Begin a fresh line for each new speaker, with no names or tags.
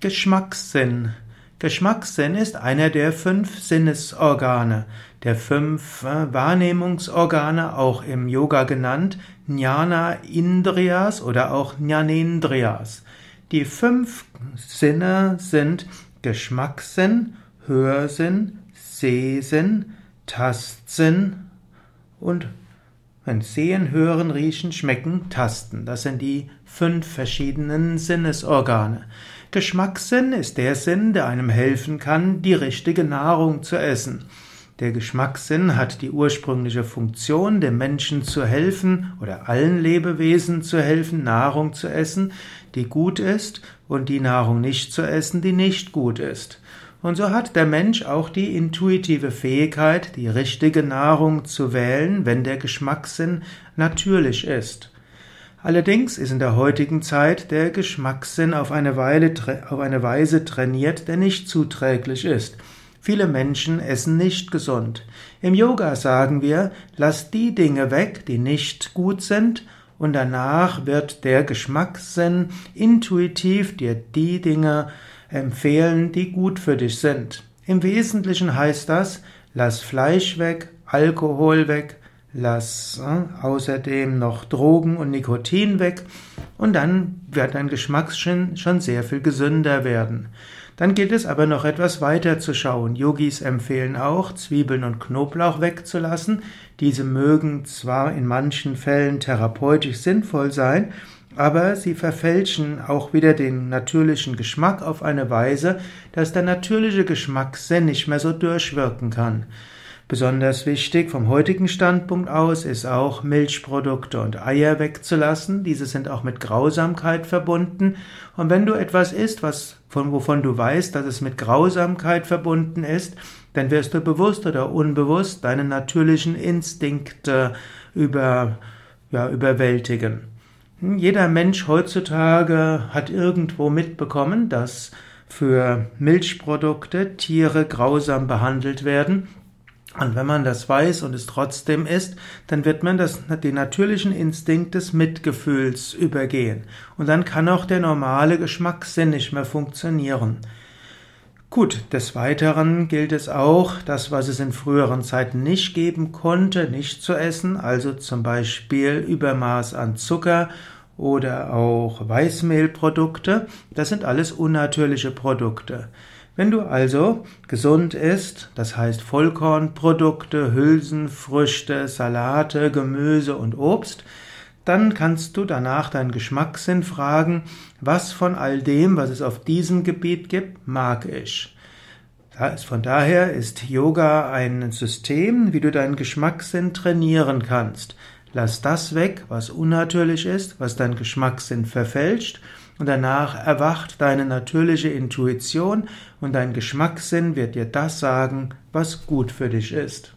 Geschmackssinn. Geschmackssinn ist einer der fünf Sinnesorgane, der fünf äh, Wahrnehmungsorgane, auch im Yoga genannt, Jnana Indriyas oder auch Jnanendriyas. Die fünf Sinne sind Geschmackssinn, Hörsinn, Sehsinn, Tastsinn und wenn Sehen, Hören, Riechen, Schmecken, Tasten. Das sind die fünf verschiedenen Sinnesorgane. Geschmackssinn ist der Sinn, der einem helfen kann, die richtige Nahrung zu essen. Der Geschmackssinn hat die ursprüngliche Funktion, dem Menschen zu helfen oder allen Lebewesen zu helfen, Nahrung zu essen, die gut ist und die Nahrung nicht zu essen, die nicht gut ist. Und so hat der Mensch auch die intuitive Fähigkeit, die richtige Nahrung zu wählen, wenn der Geschmackssinn natürlich ist. Allerdings ist in der heutigen Zeit der Geschmackssinn auf eine, Weile, auf eine Weise trainiert, der nicht zuträglich ist. Viele Menschen essen nicht gesund. Im Yoga sagen wir, lass die Dinge weg, die nicht gut sind, und danach wird der Geschmackssinn intuitiv dir die Dinge empfehlen, die gut für dich sind. Im Wesentlichen heißt das, lass Fleisch weg, Alkohol weg, Lass äh, außerdem noch Drogen und Nikotin weg und dann wird dein Geschmackssinn schon sehr viel gesünder werden. Dann gilt es aber noch etwas weiter zu schauen. Yogis empfehlen auch, Zwiebeln und Knoblauch wegzulassen. Diese mögen zwar in manchen Fällen therapeutisch sinnvoll sein, aber sie verfälschen auch wieder den natürlichen Geschmack auf eine Weise, dass der natürliche Geschmackssinn nicht mehr so durchwirken kann. Besonders wichtig vom heutigen Standpunkt aus ist auch Milchprodukte und Eier wegzulassen. Diese sind auch mit Grausamkeit verbunden. Und wenn du etwas isst, was, von, wovon du weißt, dass es mit Grausamkeit verbunden ist, dann wirst du bewusst oder unbewusst deine natürlichen Instinkte über, ja, überwältigen. Hm, jeder Mensch heutzutage hat irgendwo mitbekommen, dass für Milchprodukte Tiere grausam behandelt werden und wenn man das weiß und es trotzdem ist, dann wird man das, den natürlichen Instinkt des Mitgefühls übergehen. Und dann kann auch der normale Geschmackssinn nicht mehr funktionieren. Gut, des Weiteren gilt es auch, das, was es in früheren Zeiten nicht geben konnte, nicht zu essen, also zum Beispiel Übermaß an Zucker oder auch Weißmehlprodukte, das sind alles unnatürliche Produkte. Wenn du also gesund isst, das heißt Vollkornprodukte, Hülsenfrüchte, Salate, Gemüse und Obst, dann kannst du danach deinen Geschmackssinn fragen, was von all dem, was es auf diesem Gebiet gibt, mag ich. Von daher ist Yoga ein System, wie du deinen Geschmackssinn trainieren kannst. Lass das weg, was unnatürlich ist, was deinen Geschmackssinn verfälscht, und danach erwacht deine natürliche Intuition und dein Geschmackssinn wird dir das sagen, was gut für dich ist.